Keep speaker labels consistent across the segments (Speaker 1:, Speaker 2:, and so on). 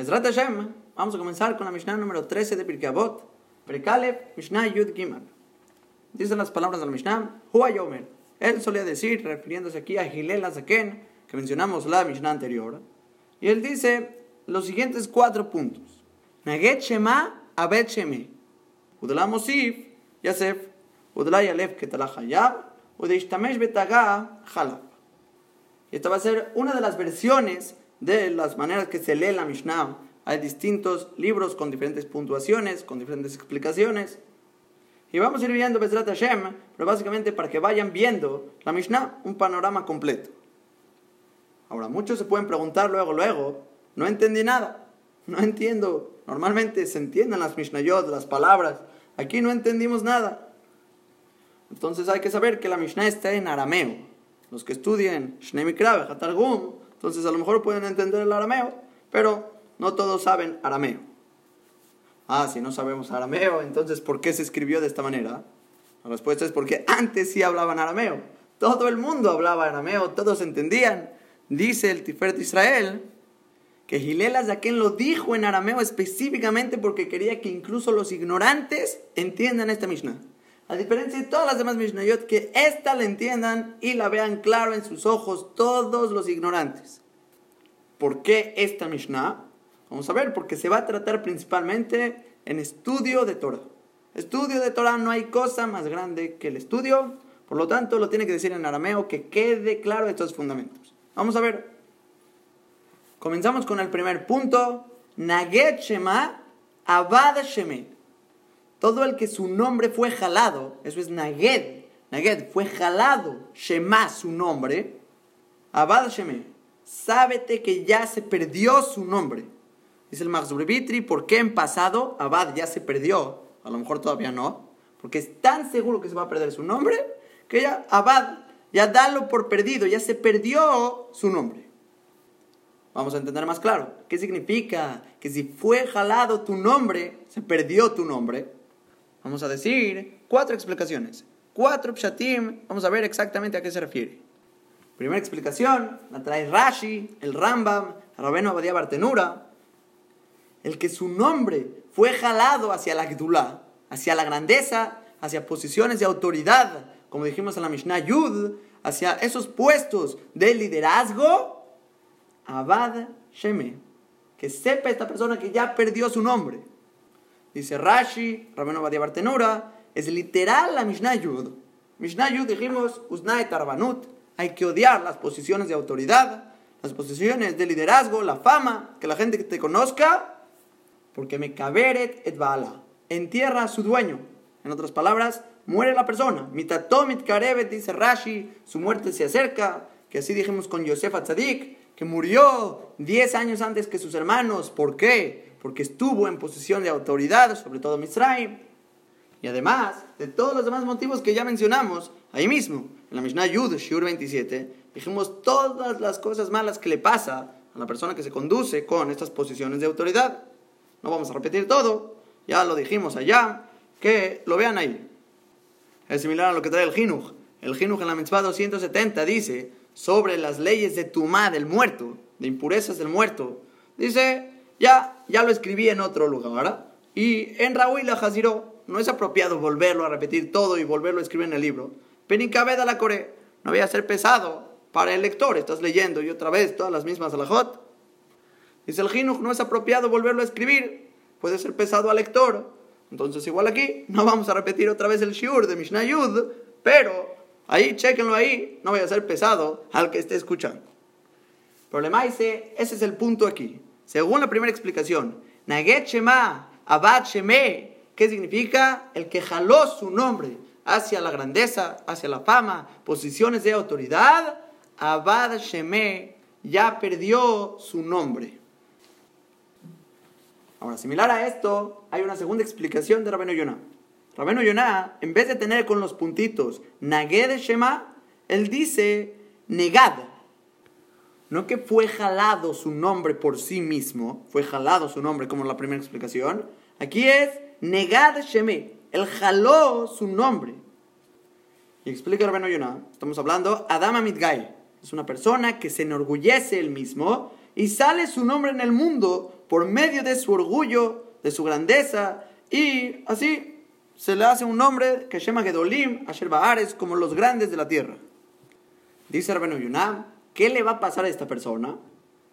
Speaker 1: Mesrat Hashem, vamos a comenzar con la Mishnah número 13 de Pirkei Avot, Prekalev, Mishnah Yud Gimel. Dicen las palabras de la Mishnah, Hua Yomer. Él solía decir, refiriéndose aquí a Gilel Azaken, que mencionamos la Mishnah anterior, y él dice los siguientes cuatro puntos. Naget Shema Abed Sheme. Udala Mosif, Yasef, Udala Yalef Ketala Hayab, Udeishtamesh Betaga Halab. Y esta va a ser una de las versiones de las maneras que se lee la Mishnah. Hay distintos libros con diferentes puntuaciones, con diferentes explicaciones. Y vamos a ir viendo Bezrat Hashem, pero básicamente para que vayan viendo la Mishnah, un panorama completo. Ahora, muchos se pueden preguntar luego, luego, no entendí nada, no entiendo. Normalmente se entienden las Mishnayot, las palabras. Aquí no entendimos nada. Entonces hay que saber que la Mishnah está en arameo. Los que estudian Shnei Mikra, Targum, entonces a lo mejor pueden entender el arameo, pero no todos saben arameo. Ah, si no sabemos arameo, entonces ¿por qué se escribió de esta manera? La respuesta es porque antes sí hablaban arameo. Todo el mundo hablaba arameo, todos entendían. Dice el Tiferet Israel que Gilel Azaken lo dijo en arameo específicamente porque quería que incluso los ignorantes entiendan esta Mishnah. A diferencia de todas las demás Mishnayot, que esta la entiendan y la vean claro en sus ojos todos los ignorantes. ¿Por qué esta Mishnah? Vamos a ver, porque se va a tratar principalmente en estudio de Torah. Estudio de Torah no hay cosa más grande que el estudio, por lo tanto lo tiene que decir en arameo que quede claro estos fundamentos. Vamos a ver. Comenzamos con el primer punto. Naget Shema Abad Shemet. Todo el que su nombre fue jalado, eso es Naged, Naged fue jalado, Shema su nombre, Abad Sheme, sábete que ya se perdió su nombre. Dice el Marzubritri, ¿por qué en pasado Abad ya se perdió? A lo mejor todavía no, porque es tan seguro que se va a perder su nombre, que ya Abad, ya dalo por perdido, ya se perdió su nombre. Vamos a entender más claro. ¿Qué significa? Que si fue jalado tu nombre, se perdió tu nombre. Vamos a decir cuatro explicaciones. Cuatro pshatim. Vamos a ver exactamente a qué se refiere. Primera explicación, la trae Rashi, el Rambam, Rabeno Abadía Bartenura. El que su nombre fue jalado hacia la Gdulá, hacia la grandeza, hacia posiciones de autoridad, como dijimos en la Mishnah Yud, hacia esos puestos de liderazgo, Abad Sheme. Que sepa esta persona que ya perdió su nombre. Dice Rashi, Rabeno Badia Bartenura, es literal la Mishnah Yud. Mishnah Yud dijimos, Usnaet Arbanut, hay que odiar las posiciones de autoridad, las posiciones de liderazgo, la fama, que la gente te conozca, porque me caberet et entierra a su dueño. En otras palabras, muere la persona. Mitatomit karevet, dice Rashi, su muerte se acerca, que así dijimos con Yosef Atzadik, que murió 10 años antes que sus hermanos. ¿Por qué? Porque estuvo en posición de autoridad, sobre todo Misraim. Y además de todos los demás motivos que ya mencionamos, ahí mismo, en la Mishnah Yud, Shur 27, dijimos todas las cosas malas que le pasa a la persona que se conduce con estas posiciones de autoridad. No vamos a repetir todo, ya lo dijimos allá, que lo vean ahí. Es similar a lo que trae el Jinuj. El Jinuj en la Mitzvah 270 dice sobre las leyes de Tumá del muerto, de impurezas del muerto. Dice ya, ya lo escribí en otro lugar, ¿verdad? Y en Raúl la Haziró, no es apropiado volverlo a repetir todo y volverlo a escribir en el libro. Penicabeda la Core, no voy a ser pesado para el lector, estás leyendo y otra vez todas las mismas alajot. Dice el Jinuj, no es apropiado volverlo a escribir, puede ser pesado al lector. Entonces, igual aquí, no vamos a repetir otra vez el Shiur de Mishnah Yud, pero ahí, chequenlo ahí, no voy a ser pesado al que esté escuchando. Problema dice, ese es el punto aquí. Según la primera explicación, Naget Shema, Abad Sheme, ¿qué significa? El que jaló su nombre hacia la grandeza, hacia la fama, posiciones de autoridad, Abad Sheme ya perdió su nombre. Ahora, similar a esto, hay una segunda explicación de Rabeno Yonah. Rabeno Yonah, en vez de tener con los puntitos Naged Shema, él dice Negad, no que fue jalado su nombre por sí mismo, fue jalado su nombre como la primera explicación. Aquí es Negad Sheme, él jaló su nombre. Y explica Rabeno Yonah, estamos hablando Adama Midgai, es una persona que se enorgullece él mismo y sale su nombre en el mundo por medio de su orgullo, de su grandeza, y así se le hace un nombre que se llama Gedolim, Asher Baares, como los grandes de la tierra. Dice Rabenu Yunam, ¿qué le va a pasar a esta persona?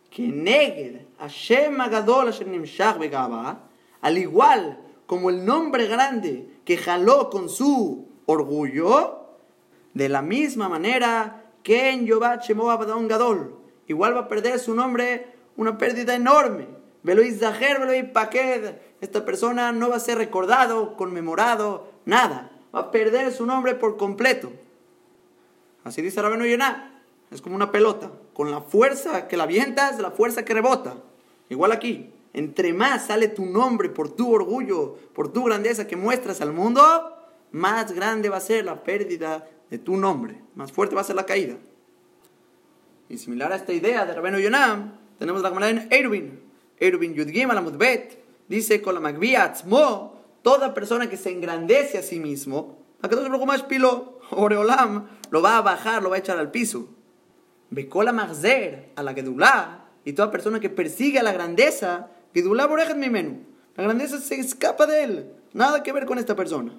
Speaker 1: Que Neged, Hashem Agadol, al igual como el nombre grande que jaló con su orgullo, de la misma manera que en Yobat Shemot Gadol, igual va a perder su nombre una pérdida enorme. Velo Zaher, Velo Paked. Esta persona no va a ser recordado, conmemorado, nada. Va a perder su nombre por completo. Así dice Rabeno Yonah. Es como una pelota. Con la fuerza que la avientas, la fuerza que rebota. Igual aquí. Entre más sale tu nombre por tu orgullo, por tu grandeza que muestras al mundo, más grande va a ser la pérdida de tu nombre. Más fuerte va a ser la caída. Y similar a esta idea de Rabeno Yonah, tenemos la Gemara en Erwin. Erwin Yudgim Alamudbet dice con la Magbiatzmo, toda persona que se engrandece a sí mismo, a que más pilo, Oreolam, lo va a bajar, lo va a echar al piso. Bekola Magzer, a la Gedulá, y toda persona que persigue a la grandeza, Gedulá Borejet mi menú. La grandeza se escapa de él. Nada que ver con esta persona.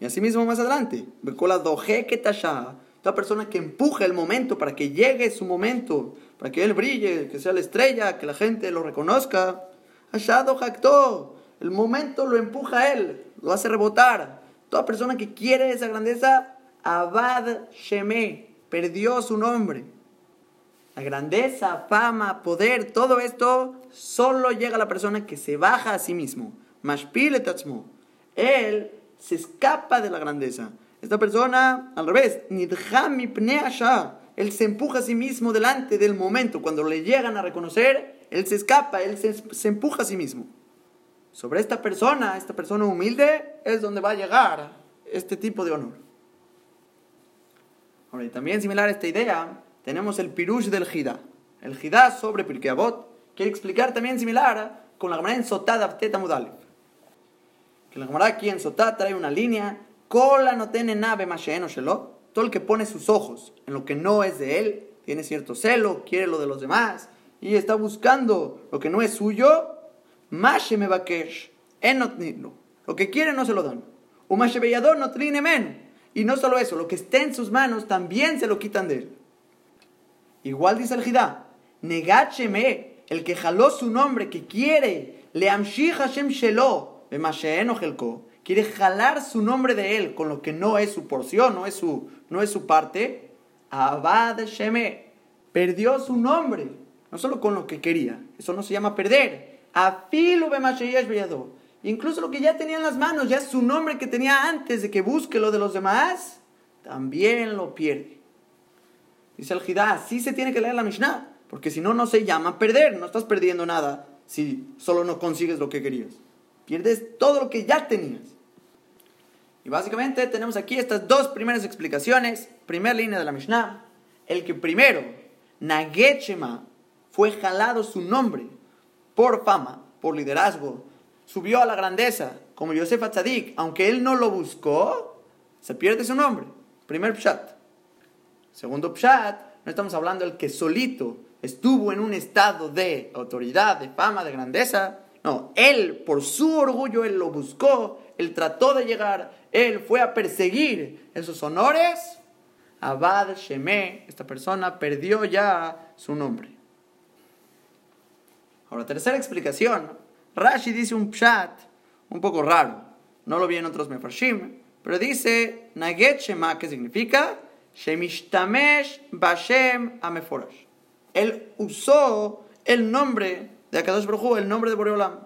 Speaker 1: Y así mismo más adelante, Bekola Doje Ketasha, toda persona que empuja el momento para que llegue su momento, para que él brille, que sea la estrella, que la gente lo reconozca. Ashado jactó, el momento lo empuja a él, lo hace rebotar. Toda persona que quiere esa grandeza, Abad Sheme, perdió su nombre. La grandeza, fama, poder, todo esto solo llega a la persona que se baja a sí mismo. Mashpil Él se escapa de la grandeza. Esta persona, al revés, él se empuja a sí mismo delante del momento. Cuando le llegan a reconocer, él se escapa, él se, empuja a sí mismo. Sobre esta persona, esta persona humilde, es donde va a llegar este tipo de honor. Ahora, y también similar a esta idea, tenemos el pirush del Jidá. El Jidá sobre Pirkei Avot quiere explicar también similar con la Gemara en Sotá Abteta Mudalev. Que la Gemara aquí en Sotá trae una línea, cola no tiene nave más shelo, todo el que pone sus ojos en lo que no es de él, tiene cierto celo, quiere lo de los demás y está buscando lo que no es suyo, Mashe me Lo que quiere no se lo dan. Umashe no men. Y no solo eso, lo que esté en sus manos también se lo quitan de él. Igual dice el Jidá, Negacheme, el que jaló su nombre, que quiere, le Hashem Shelo, quiere jalar su nombre de él con lo que no es su porción, no es su, no es su parte, Abad Sheme perdió su nombre, no solo con lo que quería, eso no se llama perder. Afilu Incluso lo que ya tenía en las manos, ya su nombre que tenía antes de que busque lo de los demás, también lo pierde. Dice el Jidá, así se tiene que leer la Mishnah, porque si no, no se llama perder, no estás perdiendo nada si solo no consigues lo que querías. Pierdes todo lo que ya tenías. Y básicamente tenemos aquí estas dos primeras explicaciones. Primera línea de la Mishnah. El que primero, Nagechema, fue jalado su nombre por fama, por liderazgo, subió a la grandeza, como Yosef Atzadik, aunque él no lo buscó, se pierde su nombre. Primer pshat. Segundo pshat, no estamos hablando del que solito estuvo en un estado de autoridad, de fama, de grandeza. No, él, por su orgullo, él lo buscó, él trató de llegar, él fue a perseguir esos honores, Abad Sheme, esta persona perdió ya su nombre. Ahora, tercera explicación. Rashi dice un pshat un poco raro. No lo vi en otros mefarshim, pero dice Naget Shema, que significa Shemishtamesh Bashem Ameforash. Él usó el nombre de Akadosh Baruj el nombre de Boreolam.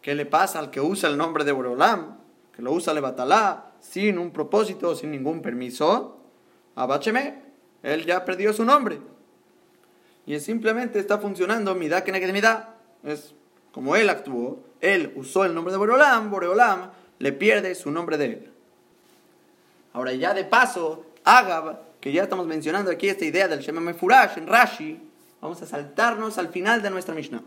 Speaker 1: ¿Qué le pasa al que usa el nombre de Boreolam? Que lo usa Levatalá sin un propósito, sin ningún permiso. Abacheme, él ya perdió su nombre. Y simplemente está funcionando Midá que Midá. Es como él actuó, él usó el nombre de Boreolam, Boreolam le pierde su nombre de él. Ahora ya de paso, Agab, que ya estamos mencionando aquí esta idea del Shema Mefurash en Rashi, vamos a saltarnos al final de nuestra Mishnah.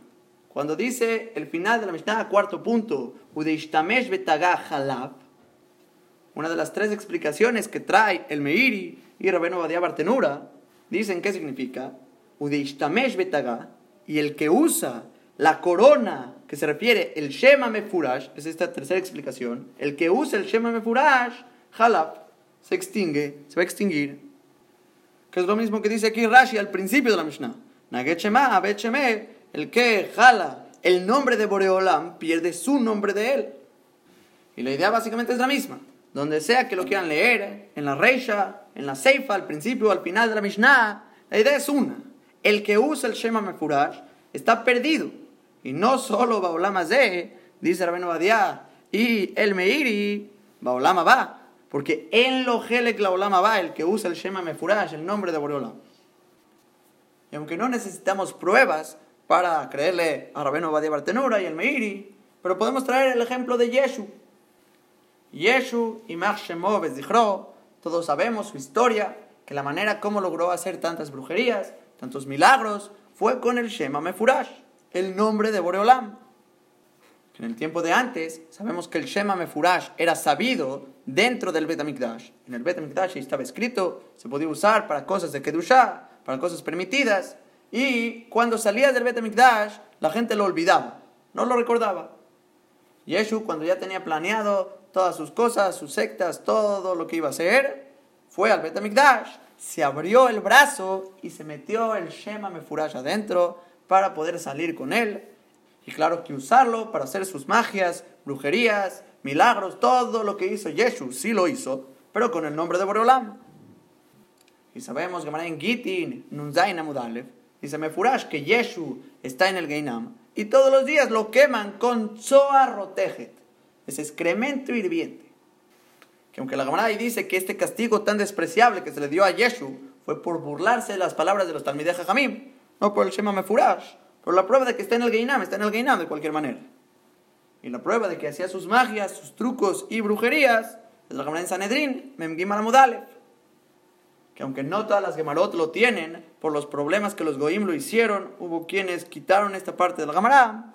Speaker 1: Cuando dice el final de la Mishnah, cuarto punto, Udeishtamesh betagah halab, una de las tres explicaciones que trae el Meiri y Rabeno Badia Bartenura, dicen qué significa Udeishtamesh betagah, y el que usa la corona que se refiere el Shema Mefurash, es esta tercera explicación, el que usa el Shema Mefurash, Halab, se extingue, se va a extinguir. Que es lo mismo que dice aquí Rashi al principio de la Mishnah. Naget Shema, el que jala el nombre de Boreolam, pierde su nombre de él. Y la idea básicamente es la misma. Donde sea que lo quieran leer, en la Reisha, en la Seifa, al principio o al final de la Mishnah, la idea es una. El que usa el Shema Mefurash está perdido. Y no solo Baolama Ze, dice Rabenu Badiah, y el Meiri, Baolama va. Porque en lo Helek la Olama va, el que usa el Shema Mefurash, el nombre de Boreolam. Y aunque no necesitamos pruebas para creerle a Rabenu Badiah Bartenura y el Meiri, pero podemos traer el ejemplo de Yeshu. Yeshu y Shemov todos sabemos su historia, que la manera como logró hacer tantas brujerías, tantos milagros, fue con el Shema Mefurash, el nombre de Boreolam. En el tiempo de antes, sabemos que el Shema Mefurash era sabido dentro del Bet HaMikdash. En el Bet HaMikdash estaba escrito, se podía usar para cosas de Kedushah, para cosas permitidas, y cuando salía del Bet HaMikdash, la gente lo olvidaba, no lo recordaba. Yeshu, cuando ya tenía planeado todas sus cosas, sus sectas, todo lo que iba a hacer, fue al Bet HaMikdash, se abrió el brazo y se metió el Shema Mefurash adentro para poder salir con él. Y claro que usarlo para hacer sus magias, brujerías, milagros, todo lo que hizo Yeshu, sí lo hizo, pero con el nombre de Boreolam. Y sabemos que en Gitin, Nunzain Amudalev, dice Mefurash que Yeshu está en el Geinam y todos los días lo queman con Zohar Rotejet es excremento hirviente. Que aunque la Gemara dice que este castigo tan despreciable que se le dio a Yeshu fue por burlarse de las palabras de los Talmidei Jamim, no por el Shema Mefurash, por la prueba de que está en el Geinam, está en el Geinam de cualquier manera. Y la prueba de que hacía sus magias, sus trucos y brujerías es la Gemara en Sanedrin, Memgimar Que aunque no todas las Gemarot lo tienen, por los problemas que los Goim lo hicieron, hubo quienes quitaron esta parte de la Gemara,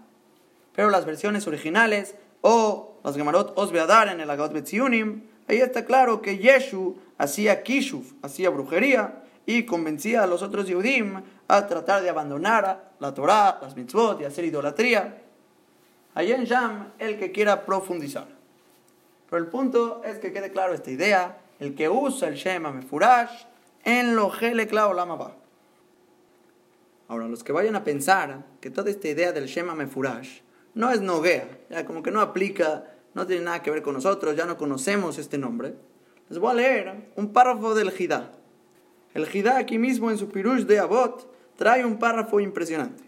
Speaker 1: pero las versiones originales o las Gemarot Osbeadar en el Agot Betziunim, ahí está claro que Yeshu hacía kishuf, hacía brujería y convencía a los otros Yehudim a tratar de abandonar la Torah, las mitzvot y hacer idolatría. Ahí en Sham, el que quiera profundizar. Pero el punto es que quede claro esta idea, el que usa el Shema Mefurash en lo Helekla Lama Ahora, los que vayan a pensar que toda esta idea del Shema Mefurash no es Noguea, ya como que no aplica, no tiene nada que ver con nosotros, ya no conocemos este nombre. Les voy a leer un párrafo del Jidá. El Jidá aquí mismo en su Pirush de Abot trae un párrafo impresionante.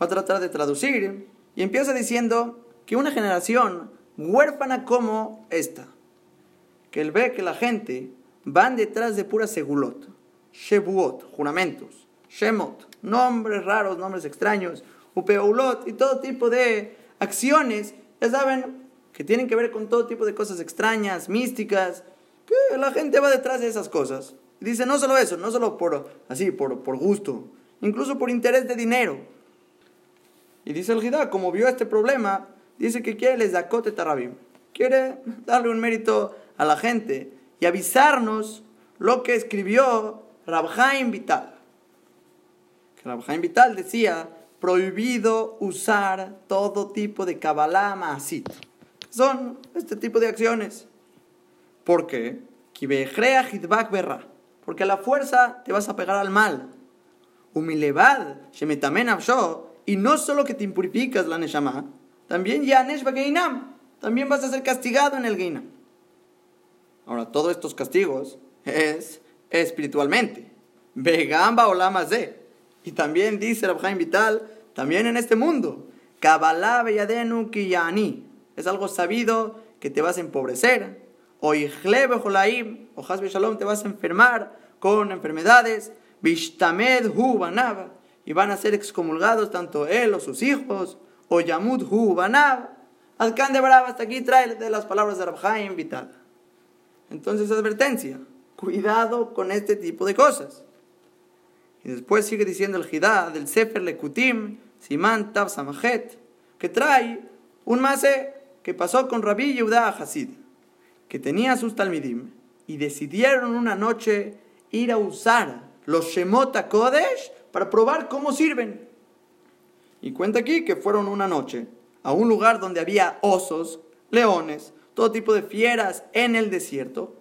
Speaker 1: Va a tratar de traducir y empieza diciendo que una generación huérfana como esta, que él ve que la gente van detrás de pura segulot, shebuot, juramentos, shemot, nombres raros, nombres extraños, upeulot y todo tipo de acciones, ya saben, que tienen que ver con todo tipo de cosas extrañas, místicas, que la gente va detrás de esas cosas. Dice, no solo eso, no solo por así, por, por gusto, incluso por interés de dinero. Y dice el Gidá, como vio este problema, dice que quiere les dacote tarabim, quiere darle un mérito a la gente y avisarnos lo que escribió Rabjaim Vital. Que Vital decía prohibido usar todo tipo de Kabbalah Maasit. Son este tipo de acciones. ¿Por qué? Porque a la fuerza te vas a pegar al mal. Humilevad, y no solo que te impurificas la Neshama, también Yanesh Bageinam, también vas a ser castigado en el Geinam. Ahora, todos estos castigos es espiritualmente. Vegamba o de. Y también dice Rabjaim Vital, también en este mundo. Kabbalah beyadenu kiyani. Es algo sabido que te vas a empobrecer. O jolaim, o hasbe shalom, te vas a enfermar con enfermedades. Bishtamed hu banab. Y van a ser excomulgados tanto él o sus hijos. O yamud hu banab. De Brava, hasta aquí trae de las palabras de Rabhaim Vital. Entonces, advertencia. Cuidado con este tipo de cosas. Y después sigue diciendo el Jidá del Sefer Lekutim, Simán Tav Samajet, que trae un mase que pasó con Rabbi Yehuda Hasid, que tenía sus talmidim, y decidieron una noche ir a usar los Shemot Kodesh para probar cómo sirven. Y cuenta aquí que fueron una noche a un lugar donde había osos, leones, todo tipo de fieras en el desierto.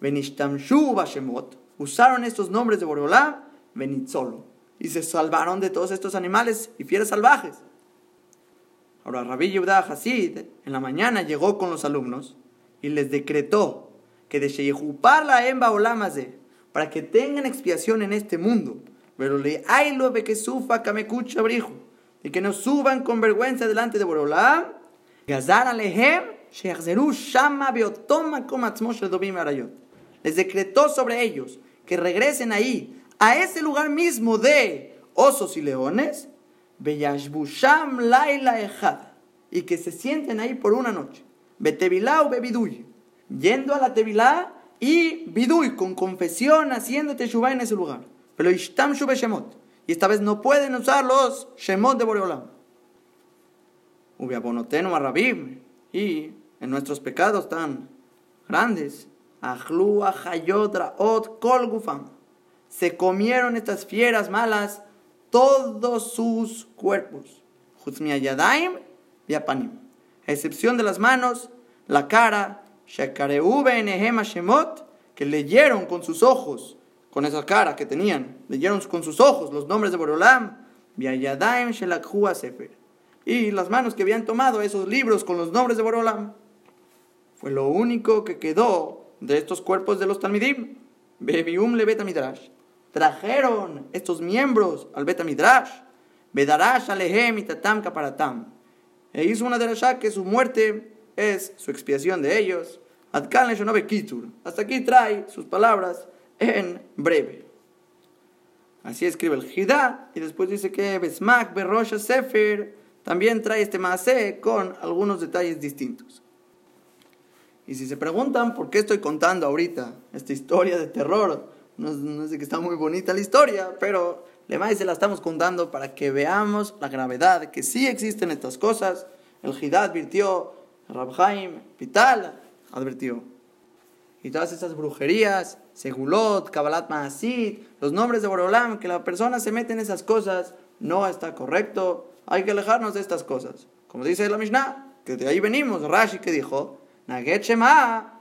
Speaker 1: Benishtamshu Bashemot, usaron estos nombres de Boreolam, Benitzolo, y se salvaron de todos estos animales y fieras salvajes. Ahora Rabbi Yehuda Hasid en la mañana llegó con los alumnos y les decretó que de Sheyehupar la Emba Olamaze, para que tengan expiación en este mundo, pero le lo que sufa kamekucha brijo, y que no suban con vergüenza delante de Boreolam, Gazar alehem shama beotoma Les decretó sobre ellos que regresen ahí, a ese lugar mismo de osos y leones, Beyashbusham laila ejad, y que se sienten ahí por una noche. Betevilá o bebiduy, yendo a la tevilá y biduy, con confesión, haciendo teshuvah en ese lugar. Pero ishtam shemot, y esta vez no pueden usar los shemot de Boreolam. Ubiabonotenu arrabim, y en nuestros pecados tan grandes, Ahlu hayodra ot kol gufam, se comieron estas fieras malas todos sus cuerpos. Yadaim y Apanim. A excepción de las manos, la cara, que leyeron con sus ojos, con esa cara que tenían, leyeron con sus ojos los nombres de Borolam. Y las manos que habían tomado esos libros con los nombres de Borolam. Fue lo único que quedó de estos cuerpos de los Talmidim. Bebium le Midrash trajeron estos miembros al Betamidrash, Bedarash Alehem y Tatam Kaparatam. E hizo una derashá que su muerte es su expiación de ellos. Kitur. Hasta aquí trae sus palabras en breve. Así escribe el Hidá y después dice que Besmak Berosha Sefer también trae este Maaseh con algunos detalles distintos. Y si se preguntan por qué estoy contando ahorita esta historia de terror no, sé que está muy bonita la historia, pero le más se la estamos contando para que veamos la gravedad, que sí existen estas cosas. El Hidad advirtió, Rabhaim Vital advirtió. Y todas esas brujerías, Segulot, Kabbalat Maasid, los nombres de Borolam, que la persona se mete en esas cosas, no está correcto. Hay que alejarnos de estas cosas. Como dice la Mishnah, que de ahí venimos, Rashi que dijo, Naget Shema,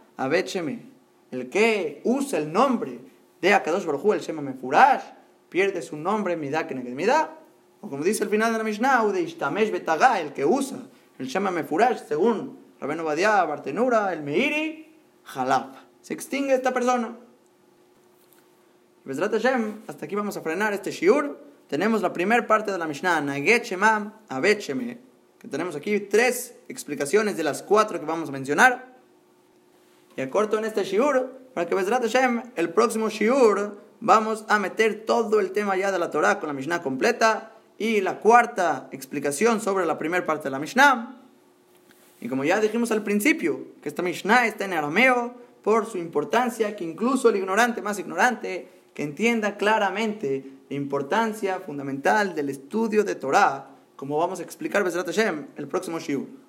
Speaker 1: El que usa el nombre de Akadosh Baruj el Shema Mefurash, pierde su nombre Midah que Midah. O como dice el final de la Mishnah, de Ishtamesh Betaga, el que usa el Shema Mefurash, según Rabenu Badia, Bartenura, el Meiri, Jalab. Se extingue esta persona. Hasta aquí vamos a frenar este shiur. Tenemos la primera parte de la Mishnah, Naget Shema, Abet Sheme, que tenemos aquí tres explicaciones de las cuatro que vamos a mencionar. Y acorto en este shiur para que Hashem, el próximo Shiur, vamos a meter todo el tema ya de la Torah con la Mishnah completa y la cuarta explicación sobre la primera parte de la Mishnah. Y como ya dijimos al principio, que esta Mishnah está en arameo por su importancia, que incluso el ignorante más ignorante, que entienda claramente la importancia fundamental del estudio de Torah, como vamos a explicar Bezrat Hashem el próximo Shiur.